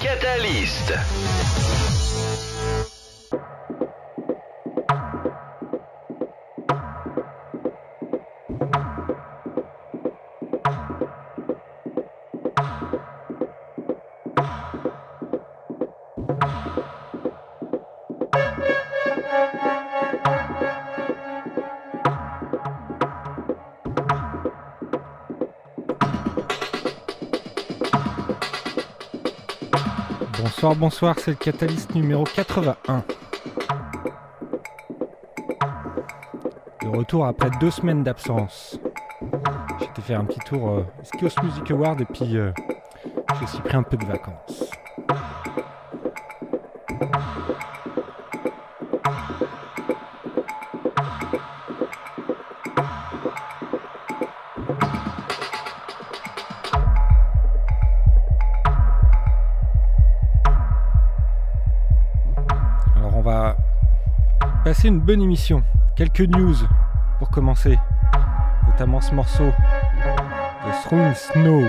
Catalyst. Bonsoir, c'est le Catalyst numéro 81. De retour après deux semaines d'absence. J'étais faire un petit tour euh, Skios Music Award et puis euh, j'ai aussi pris un peu de vacances. Une bonne émission. Quelques news pour commencer, notamment ce morceau de Throne Snow.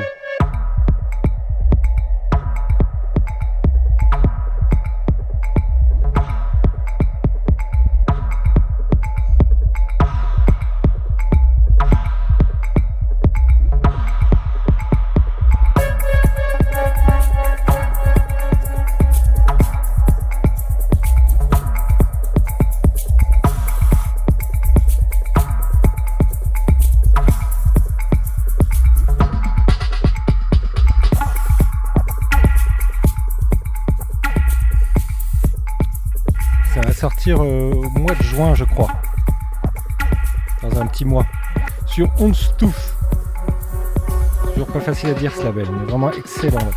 Sur Onstoof. Toujours pas facile à dire ce label, mais vraiment excellent label.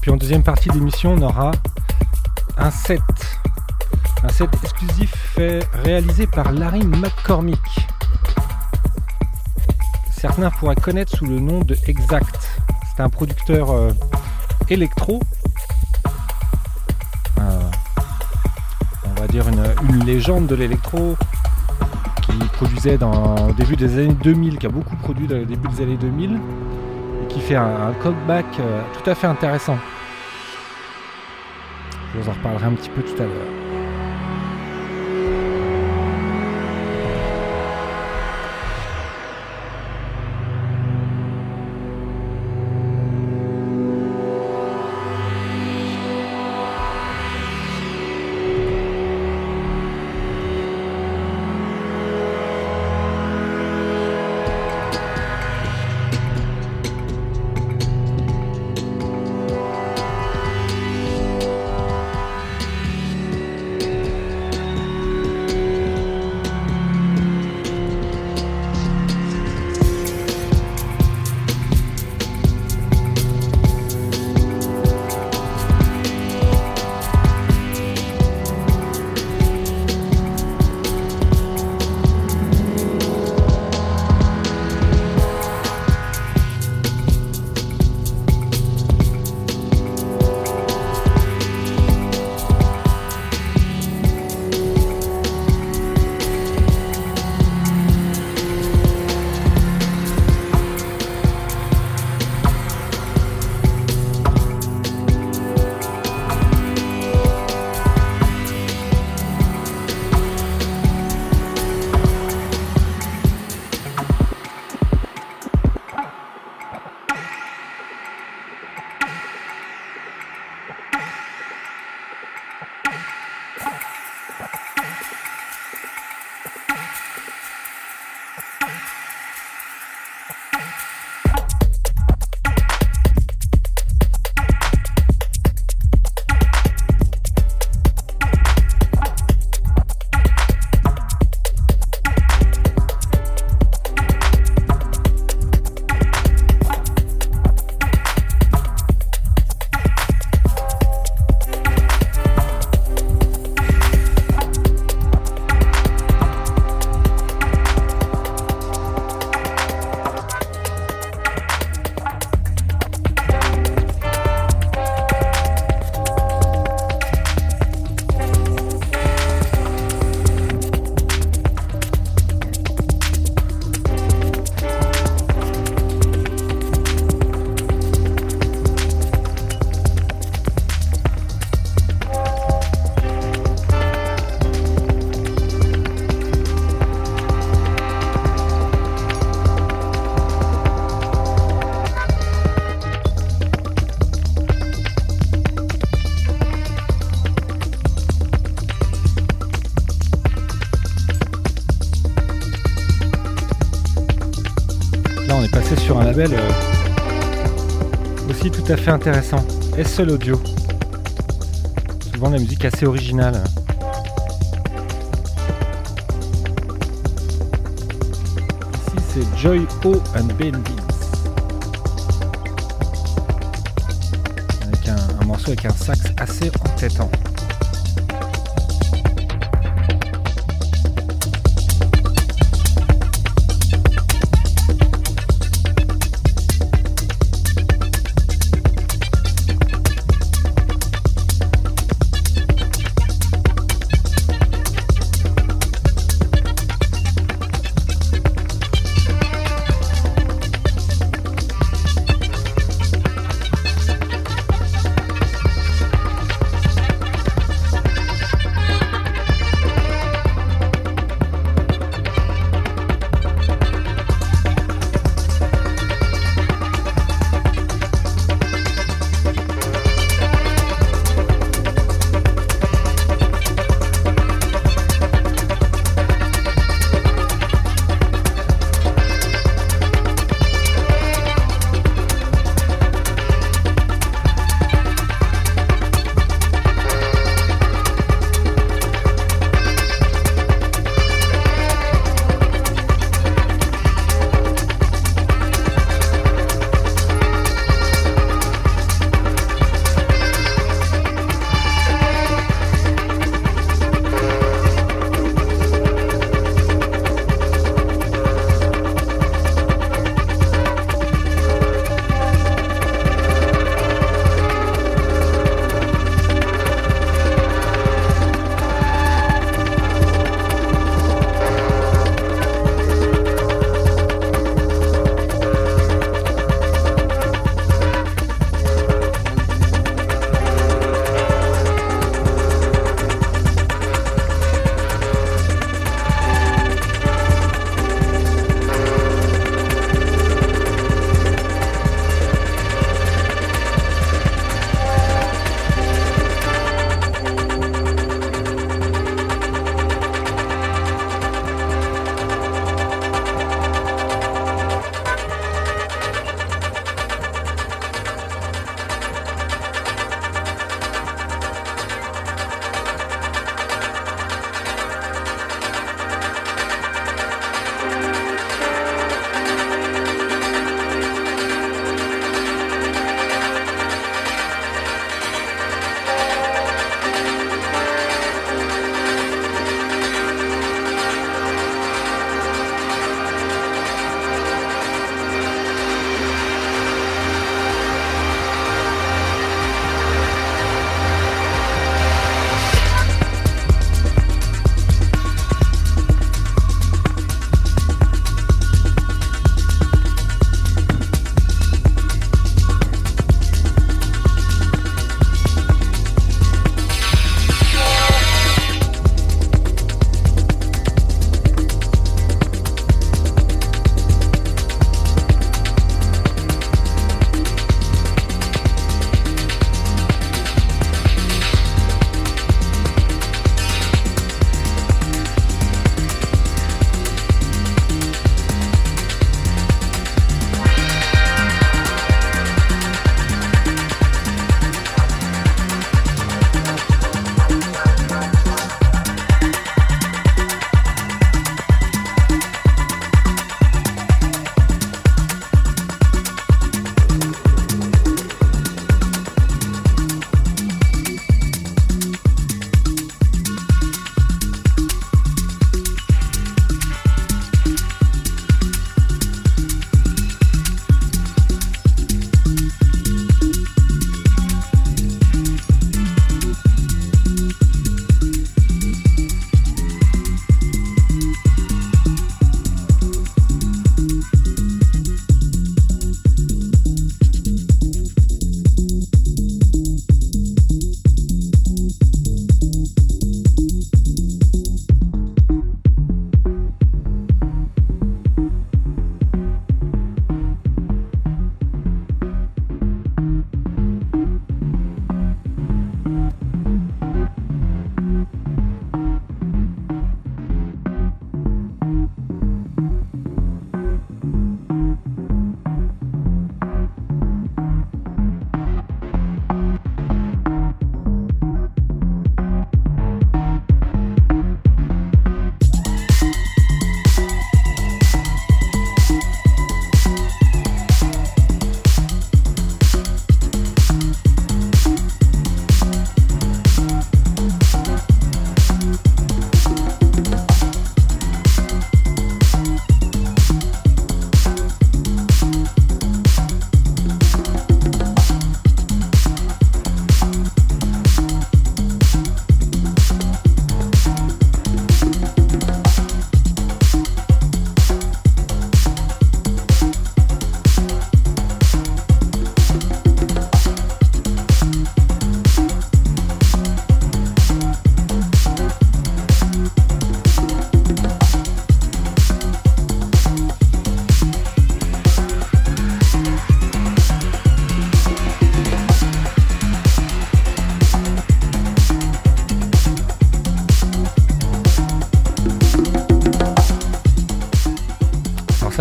Puis en deuxième partie d'émission, on aura un set. Un set exclusif fait, réalisé par Larry McCormick. Certains pourraient connaître sous le nom de Exact. C'est un producteur euh, électro. Euh, on va dire une, légende de l'électro qui produisait dans au début des années 2000, qui a beaucoup produit dans le début des années 2000 et qui fait un, un euh, tout à fait intéressant. Je vous en reparlerai un petit peu tout à l'heure. Intéressant. SL Audio. Souvent la musique assez originale. Ici c'est Joy O and Bendy. Avec un, un morceau avec un sax assez entêtant.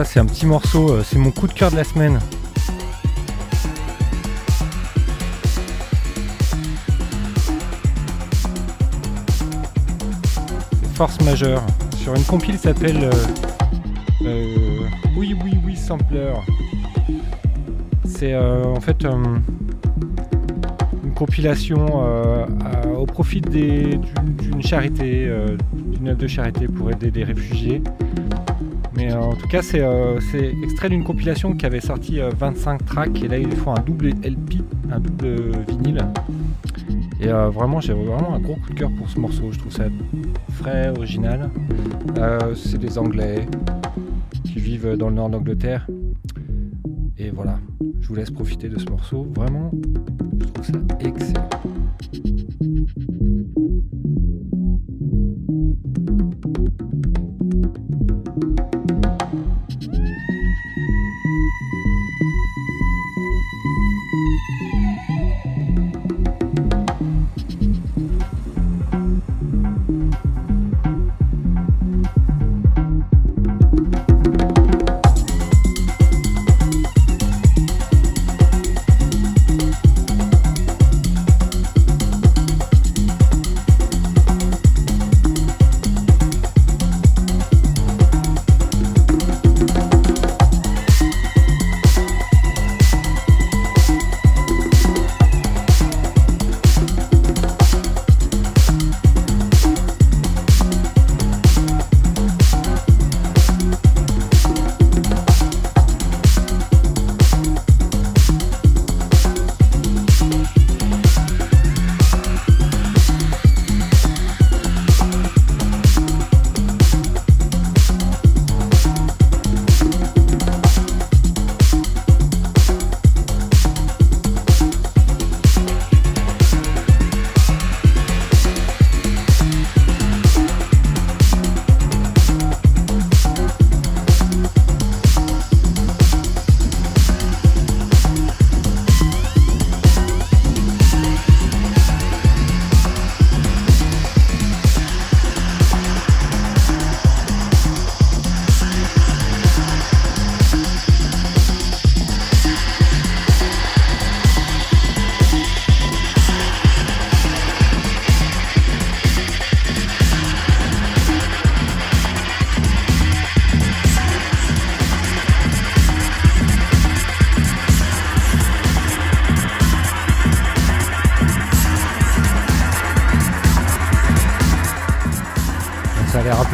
C'est un petit morceau, euh, c'est mon coup de cœur de la semaine. Force majeure. Sur une compile s'appelle Oui Oui Oui Sampler. C'est en fait une compilation au profit d'une charité, d'une œuvre de charité pour aider des réfugiés. Mais euh, en tout cas, euh, c'est extrait d'une compilation qui avait sorti 25 euh, tracks et là ils font un double LP, un double vinyle. Et vraiment, j'ai vraiment un gros coup de cœur pour ce morceau. Je trouve ça frais, original. c'est des Anglais qui vivent dans le nord d'Angleterre. Et voilà, je vous laisse profiter de ce morceau. Vraiment, je trouve ça excellent.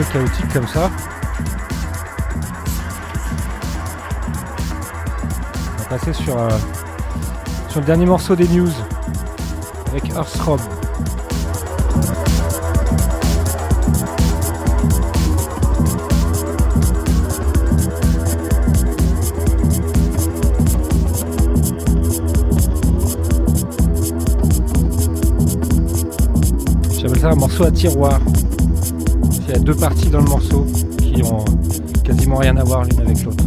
Chaotique comme ça. On va passer sur, euh, sur le dernier morceau des news avec Earthrob. J'appelle ça un morceau à tiroir. Il y a deux parties dans le morceau qui ont quasiment rien à voir l'une avec l'autre.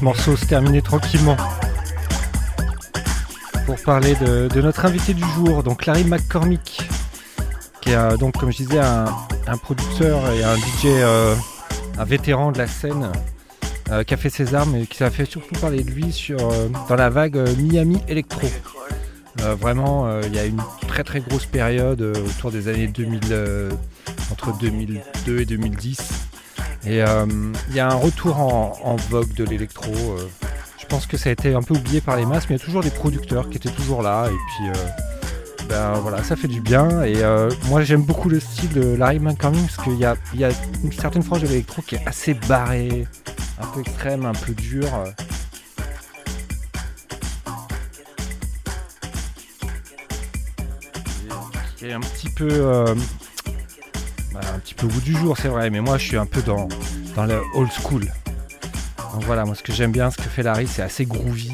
Ce morceau se terminer tranquillement. Pour parler de, notre invité du jour, donc Larry McCormick, qui est donc comme je disais un, producteur et un DJ, un vétéran de la scène, qui a fait ses armes et qui s'est fait surtout parler de lui sur, dans la vague Miami Electro. Euh, vraiment, euh, il y a une très très grosse période euh, autour des années 2000, entre 2002 et 2010. Et il y a un retour en, vogue de l'électro. je pense que ça a été un peu oublié par les masses, mais il y a toujours des producteurs qui étaient toujours là. Et puis, ben, voilà, ça fait du bien. Et moi, j'aime beaucoup le style de Larry McCormick parce qu'il y a, une certaine frange de l'électro qui est assez barrée, un peu extrême, un peu dure. un petit peu euh, un petit peu au bout du jour c'est vrai mais moi je suis un peu dans, dans le old school. Donc voilà moi ce que j'aime bien ce que fait Larry c'est assez groovy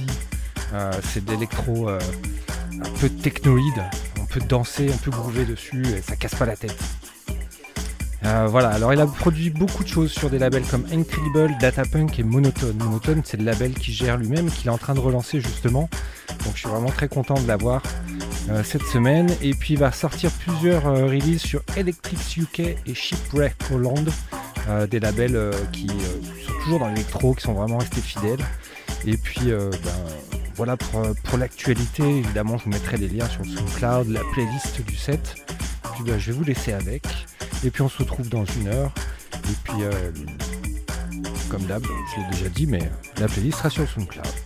euh, c'est de l'électro euh, un peu technoïde on peut danser on peut groover dessus et ça casse pas la tête voilà, alors il a produit beaucoup de choses sur des labels comme Incredible, Datapunk et Monotone. Monotone, c'est le label qu'il gère lui-même, qu'il est en train de relancer justement. Donc je suis vraiment très content de l'avoir. Euh, cette semaine. Et puis il va sortir plusieurs euh, releases sur Electrics UK et Shipwreck Holland, euh, des labels qui sont toujours dans l'électro, qui sont vraiment restés fidèles. Et puis ben, voilà pour, l'actualité, évidemment je vous mettrai les liens sur le SoundCloud, la playlist du set. puis ben, je vais vous laisser avec. Et puis on se retrouve dans une heure. Et puis comme d'hab, je l'ai déjà dit, mais la playlist sera sur SoundCloud.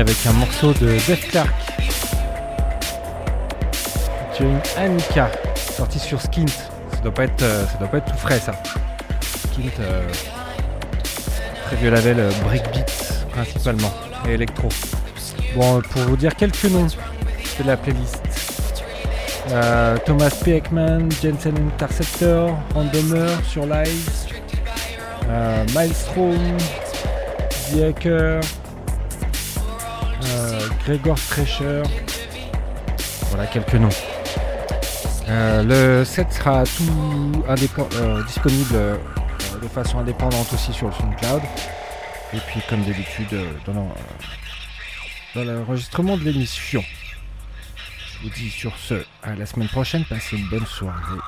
Avec un morceau de Def Clark. Featuring Annika, sorti sur Skint. Ça doit pas être, euh, ça doit pas être tout frais ça. Skint, euh, très vieux label euh, breakbeat principalement et électro. Bon, pour vous dire quelques noms de la playlist. Thomas P. Ekman, Jensen Interceptor, Randomer sur Live, Maelstrom, The Hacker, Gregor Strescher. Voilà quelques noms. Euh, le set sera tout euh, disponible euh, de façon indépendante aussi sur le SoundCloud. Et puis comme d'habitude dans l'enregistrement de l'émission. Je vous dis sur ce, à la semaine prochaine, passez une bonne soirée.